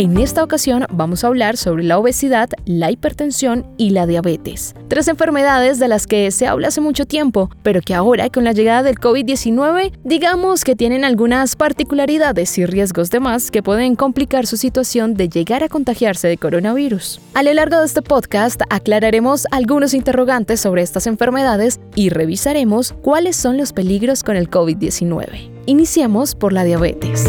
En esta ocasión vamos a hablar sobre la obesidad, la hipertensión y la diabetes. Tres enfermedades de las que se habla hace mucho tiempo, pero que ahora con la llegada del COVID-19 digamos que tienen algunas particularidades y riesgos de más que pueden complicar su situación de llegar a contagiarse de coronavirus. A lo largo de este podcast aclararemos algunos interrogantes sobre estas enfermedades y revisaremos cuáles son los peligros con el COVID-19. Iniciemos por la diabetes.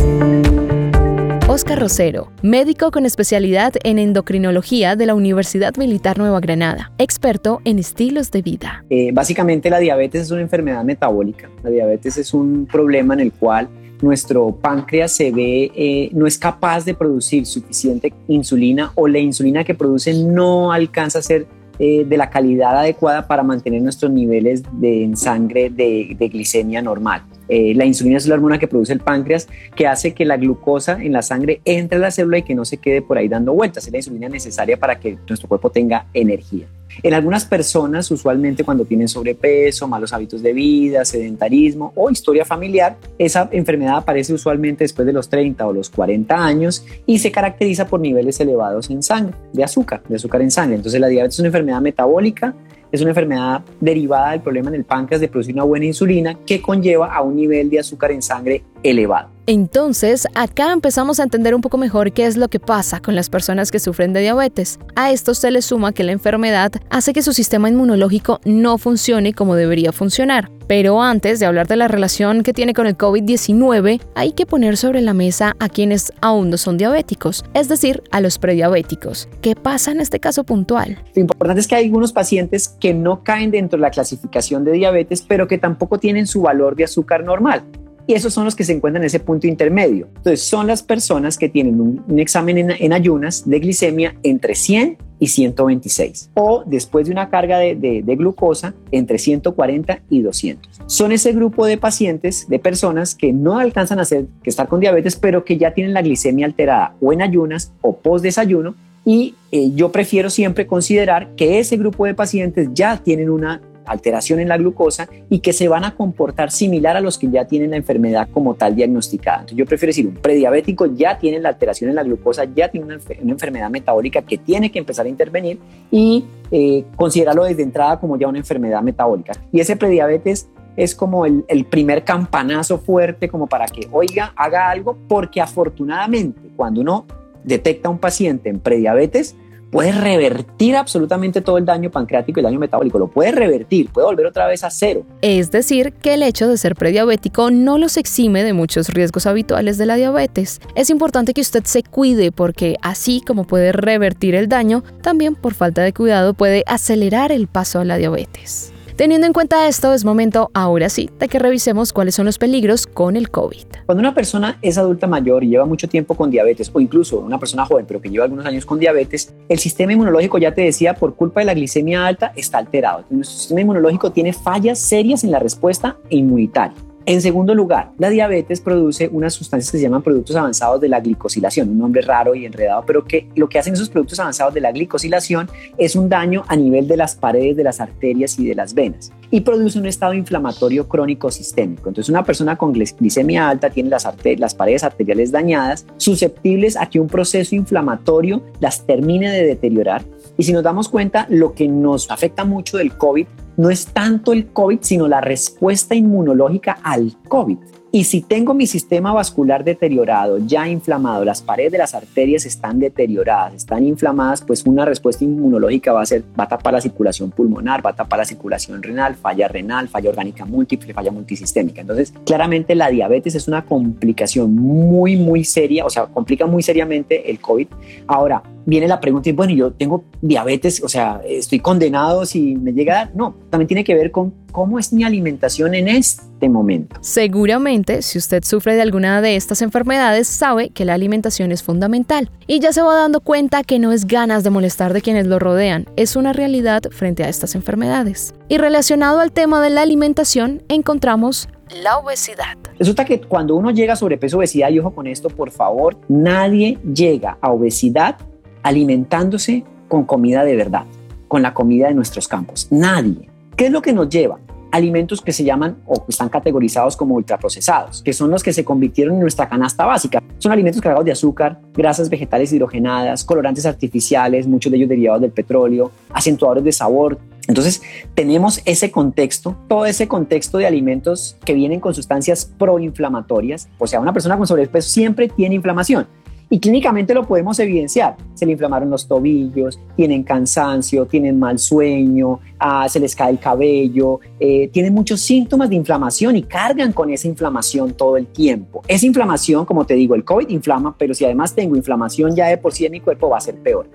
Oscar Rosero, médico con especialidad en endocrinología de la Universidad Militar Nueva Granada, experto en estilos de vida. Eh, básicamente la diabetes es una enfermedad metabólica. La diabetes es un problema en el cual nuestro páncreas se ve, eh, no es capaz de producir suficiente insulina o la insulina que produce no alcanza a ser eh, de la calidad adecuada para mantener nuestros niveles de, en sangre de glicemia normal. Eh, la insulina es la hormona que produce el páncreas que hace que la glucosa en la sangre entre a la célula y que no se quede por ahí dando vueltas. Es la insulina necesaria para que nuestro cuerpo tenga energía. En algunas personas, usualmente cuando tienen sobrepeso, malos hábitos de vida, sedentarismo o historia familiar, esa enfermedad aparece usualmente después de los 30 o los 40 años y se caracteriza por niveles elevados en sangre, de azúcar, de azúcar en sangre. Entonces la diabetes es una enfermedad metabólica es una enfermedad derivada del problema en el páncreas de producir una buena insulina que conlleva a un nivel de azúcar en sangre elevado. Entonces, acá empezamos a entender un poco mejor qué es lo que pasa con las personas que sufren de diabetes. A esto se le suma que la enfermedad hace que su sistema inmunológico no funcione como debería funcionar. Pero antes de hablar de la relación que tiene con el COVID-19, hay que poner sobre la mesa a quienes aún no son diabéticos, es decir, a los prediabéticos. ¿Qué pasa en este caso puntual? Lo importante es que hay algunos pacientes que no caen dentro de la clasificación de diabetes, pero que tampoco tienen su valor de azúcar normal y esos son los que se encuentran en ese punto intermedio. Entonces, son las personas que tienen un, examen en, ayunas de glicemia entre 100 y 126 o después de una carga de, glucosa entre 140 y 200. Son ese grupo de pacientes, de personas que no alcanzan a hacer, que estar con diabetes, pero que ya tienen la glicemia alterada o en ayunas o post desayuno y eh, yo prefiero siempre considerar que ese grupo de pacientes ya tienen una alteración en la glucosa y que se van a comportar similar a los que ya tienen la enfermedad como tal diagnosticada. Entonces yo prefiero decir, un prediabético ya tiene la alteración en la glucosa, ya tiene una, enfermedad metabólica que tiene que empezar a intervenir y eh, considerarlo desde entrada como ya una enfermedad metabólica. Y ese prediabetes es como el, el, primer campanazo fuerte como para que, oiga, haga algo, porque afortunadamente cuando uno detecta a un paciente en prediabetes, puede revertir absolutamente todo el daño pancreático y el daño metabólico, lo puede revertir, puede volver otra vez a cero. Es decir, que el hecho de ser prediabético no los exime de muchos riesgos habituales de la diabetes. Es importante que usted se cuide porque así como puede revertir el daño, también por falta de cuidado puede acelerar el paso a la diabetes. Teniendo en cuenta esto, es momento, ahora sí, de que revisemos cuáles son los peligros con el COVID. Cuando una persona es adulta mayor y lleva mucho tiempo con diabetes, o incluso una persona joven, pero que lleva algunos años con diabetes, el sistema inmunológico, ya te decía, por culpa de la glicemia alta, está alterado. Nuestro sistema inmunológico tiene fallas serias en la respuesta inmunitaria. En segundo lugar, la diabetes produce unas sustancias que se llaman productos avanzados de la glicosilación, un nombre raro y enredado, pero que lo que hacen esos productos avanzados de la glicosilación es un daño a nivel de las paredes de las arterias y de las venas y produce un estado inflamatorio crónico sistémico. Entonces, una persona con glicemia alta tiene las, las paredes arteriales dañadas, susceptibles a que un proceso inflamatorio las termine de deteriorar. Y si nos damos cuenta, lo que nos afecta mucho del COVID no es tanto el COVID, sino la respuesta inmunológica al COVID. Y si tengo mi sistema vascular deteriorado, ya inflamado, las paredes de las arterias están deterioradas, están inflamadas, pues una respuesta inmunológica va a ser, va a tapar la circulación pulmonar, va a tapar la circulación renal, falla renal, falla orgánica múltiple, falla multisistémica. Entonces, claramente la diabetes es una complicación muy, muy seria, o sea, complica muy seriamente el COVID. Ahora, viene la pregunta y bueno, yo tengo diabetes, o sea, estoy condenado si me llega a dar. No, también tiene que ver con cómo es mi alimentación en este momento. Seguramente, si usted sufre de alguna de estas enfermedades, sabe que la alimentación es fundamental y ya se va dando cuenta que no es ganas de molestar de quienes lo rodean, es una realidad frente a estas enfermedades. Y relacionado al tema de la alimentación, encontramos la obesidad. Resulta que cuando uno llega a sobrepeso, obesidad, y ojo con esto, por favor, nadie llega a obesidad alimentándose con comida de verdad, con la comida de nuestros campos. Nadie. ¿Qué es lo que nos lleva? Alimentos que se llaman o que están categorizados como ultraprocesados, que son los que se convirtieron en nuestra canasta básica. Son alimentos cargados de azúcar, grasas vegetales hidrogenadas, colorantes artificiales, muchos de ellos derivados del petróleo, acentuadores de sabor, entonces, tenemos ese contexto, todo ese contexto de alimentos que vienen con sustancias proinflamatorias. O sea, una persona con sobrepeso siempre tiene inflamación. Y clínicamente lo podemos evidenciar. Se le inflamaron los tobillos, tienen cansancio, tienen mal sueño, ah, se les cae el cabello, eh, tienen muchos síntomas de inflamación y cargan con esa inflamación todo el tiempo. Esa inflamación, como te digo, el COVID inflama, pero si además tengo inflamación ya de por sí en mi cuerpo va a ser peor.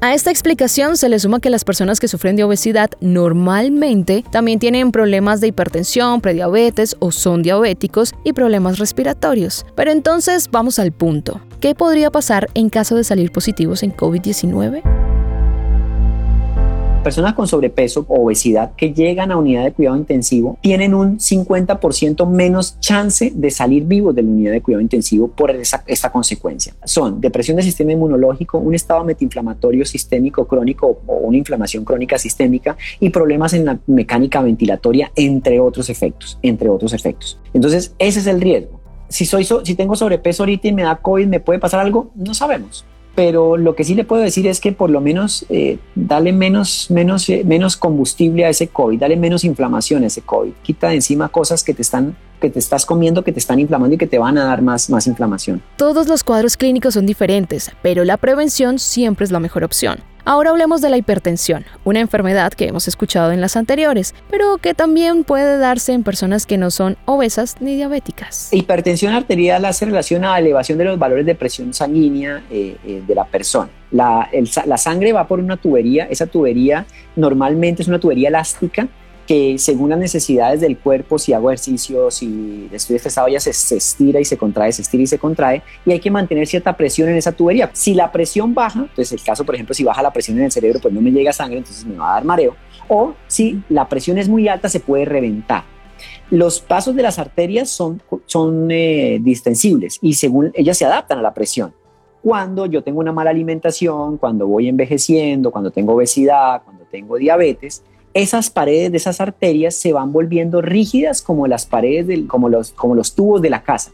A esta explicación se le suma que las personas que sufren de obesidad normalmente también tienen problemas de hipertensión, prediabetes o son diabéticos y problemas respiratorios. Pero entonces vamos al punto. ¿Qué podría pasar en caso de salir positivos en COVID-19? personas con sobrepeso o obesidad que llegan a unidad de cuidado intensivo tienen un 50% menos chance de salir vivos de la unidad de cuidado intensivo por esta consecuencia. Son depresión del sistema inmunológico, un estado metinflamatorio sistémico crónico o una inflamación crónica sistémica y problemas en la mecánica ventilatoria, entre otros efectos, entre otros efectos. Entonces, ese es el riesgo. Si, soy si tengo sobrepeso ahorita y me da COVID, ¿me puede pasar algo? No sabemos pero lo que sí le puedo decir es que por lo menos eh, dale menos, menos, eh, menos combustible a ese COVID, dale menos inflamación a ese COVID, quita de encima cosas que te están que te estás comiendo que te están inflamando y que te van a dar más, más inflamación. Todos los cuadros clínicos son diferentes, pero la prevención siempre es la mejor opción. Ahora hablemos de la hipertensión, una enfermedad que hemos escuchado en las anteriores, pero que también puede darse en personas que no son obesas ni diabéticas. Hipertensión arterial hace relación a elevación de los valores de presión sanguínea eh, eh, de la persona. La sangre va por una tubería, esa tubería normalmente es una tubería elástica que según las necesidades del cuerpo, si hago ejercicio, si estoy estresado, ya se, estira y se contrae, se estira y se contrae, y hay que mantener cierta presión en esa tubería. Si la presión baja, entonces el caso, por ejemplo, si baja la presión en el cerebro, pues no me llega sangre, entonces me va a dar mareo, o si la presión es muy alta, se puede reventar. Los pasos de las arterias son, son eh, distensibles y según ellas se adaptan a la presión. Cuando yo tengo una mala alimentación, cuando voy envejeciendo, cuando tengo obesidad, cuando tengo diabetes, esas paredes de esas arterias se van volviendo rígidas como las paredes, del, como, los, como los tubos de la casa.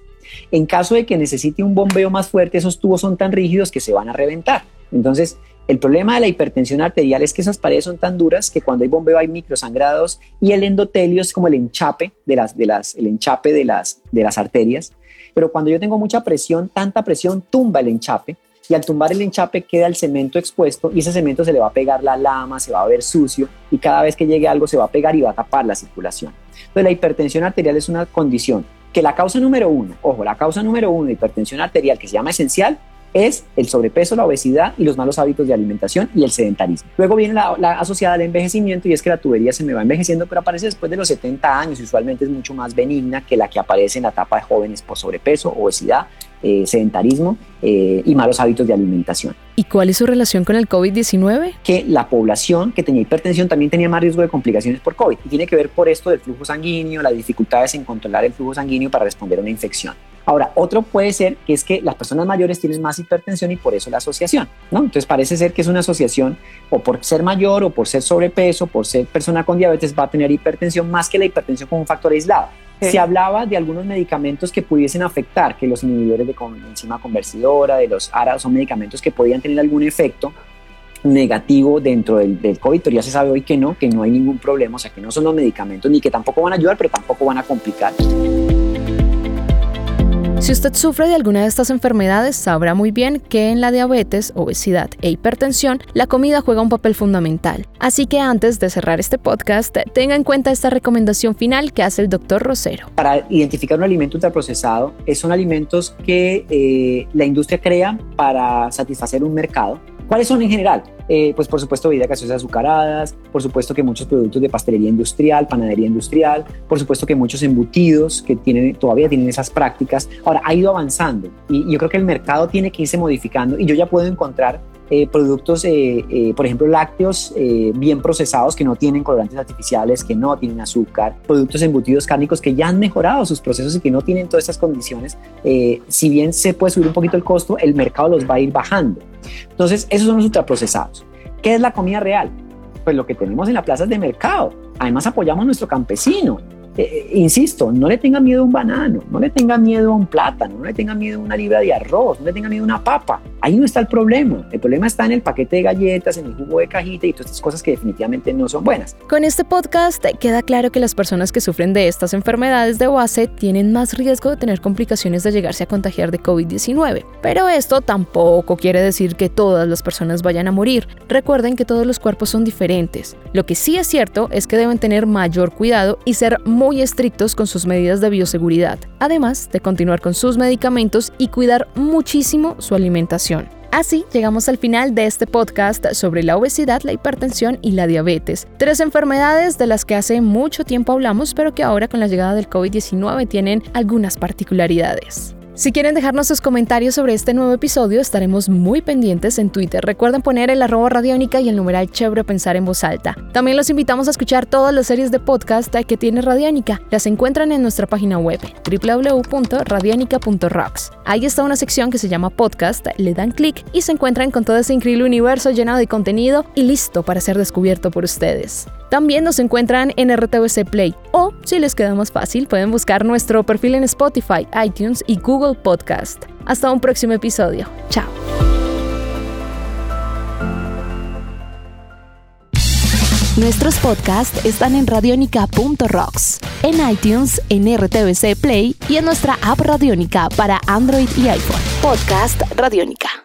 En caso de que necesite un bombeo más fuerte, esos tubos son tan rígidos que se van a reventar. Entonces, el problema de la hipertensión arterial es que esas paredes son tan duras que cuando hay bombeo hay microsangrados y el endotelio es como el enchape de las, de las, el enchape de las, de las arterias. Pero cuando yo tengo mucha presión, tanta presión tumba el enchape y al tumbar el enchape queda el cemento expuesto y ese cemento se le va a pegar la lama, se va a ver sucio y cada vez que llegue algo se va a pegar y va a tapar la circulación. Entonces la hipertensión arterial es una condición que la causa número uno, ojo, la causa número uno de hipertensión arterial que se llama esencial es el sobrepeso, la obesidad y los malos hábitos de alimentación y el sedentarismo. Luego viene la, la, asociada al envejecimiento y es que la tubería se me va envejeciendo, pero aparece después de los 70 años y usualmente es mucho más benigna que la que aparece en la etapa de jóvenes por sobrepeso, obesidad eh, sedentarismo eh, y malos hábitos de alimentación. ¿Y cuál es su relación con el COVID-19? Que la población que tenía hipertensión también tenía más riesgo de complicaciones por COVID y tiene que ver por esto del flujo sanguíneo, las dificultades en controlar el flujo sanguíneo para responder a una infección. Ahora, otro puede ser que es que las personas mayores tienen más hipertensión y por eso la asociación, ¿no? Entonces parece ser que es una asociación o por ser mayor o por ser sobrepeso, por ser persona con diabetes va a tener hipertensión más que la hipertensión como un factor aislado. Se hablaba de algunos medicamentos que pudiesen afectar, que los inhibidores de enzima conversidora, de los ARA, son medicamentos que podían tener algún efecto negativo dentro del, del, COVID, pero ya se sabe hoy que no, que no hay ningún problema, o sea, que no son los medicamentos ni que tampoco van a ayudar, pero tampoco van a complicar. Si usted sufre de alguna de estas enfermedades, sabrá muy bien que en la diabetes, obesidad e hipertensión, la comida juega un papel fundamental. Así que antes de cerrar este podcast, tenga en cuenta esta recomendación final que hace el doctor Rosero. Para identificar un alimento ultraprocesado, son alimentos que eh, la industria crea para satisfacer un mercado ¿Cuáles son en general? Eh, pues por supuesto bebidas gaseosas azucaradas, por supuesto que muchos productos de pastelería industrial, panadería industrial, por supuesto que muchos embutidos que tienen, todavía tienen esas prácticas. Ahora, ha ido avanzando y yo creo que el mercado tiene que irse modificando y yo ya puedo encontrar eh, productos, eh, eh, por ejemplo, lácteos bien procesados que no tienen colorantes artificiales, que no tienen azúcar, productos embutidos cárnicos que ya han mejorado sus procesos y que no tienen todas estas condiciones. si bien se puede subir un poquito el costo, el mercado los va a ir bajando. Entonces, esos son los ultraprocesados. ¿Qué es la comida real? Pues lo que tenemos en las plazas de mercado. Además, apoyamos a nuestro campesino eh, eh, insisto, no le tenga miedo a un banano, no le tenga miedo a un plátano, no le tenga miedo a una libra de arroz, no le tenga miedo a una papa. Ahí no está el problema. El problema está en el paquete de galletas, en el jugo de cajita y todas estas cosas que definitivamente no son buenas. Con este podcast queda claro que las personas que sufren de estas enfermedades de base tienen más riesgo de tener complicaciones de llegarse a contagiar de COVID-19. Pero esto tampoco quiere decir que todas las personas vayan a morir. Recuerden que todos los cuerpos son diferentes. Lo que sí es cierto es que deben tener mayor cuidado y ser muy estrictos con sus medidas de bioseguridad, además de continuar con sus medicamentos y cuidar muchísimo su alimentación. Así llegamos al final de este podcast sobre la obesidad, la hipertensión y la diabetes. Tres enfermedades de las que hace mucho tiempo hablamos, pero que ahora con la llegada del COVID-19 tienen algunas particularidades. Si quieren dejarnos sus comentarios sobre este nuevo episodio, estaremos muy pendientes en Twitter. Recuerden poner el arroba radiónica y el numeral chévere pensar en voz alta. También los invitamos a escuchar todas las series de podcast que tiene Radiónica. Las encuentran en nuestra página web www.radionica.rocks. Ahí está una sección que se llama podcast, le dan clic y se encuentran con todo ese increíble universo lleno de contenido y listo para ser descubierto por ustedes. También nos encuentran en RTVC Play o, si les queda más fácil, pueden buscar nuestro perfil en Spotify, iTunes y Google Podcast. Hasta un próximo episodio. Chao. Nuestros podcasts están en radionica.rocks, en iTunes, en RTVC Play y en nuestra app Radionica para Android y iPhone. Podcast Radionica.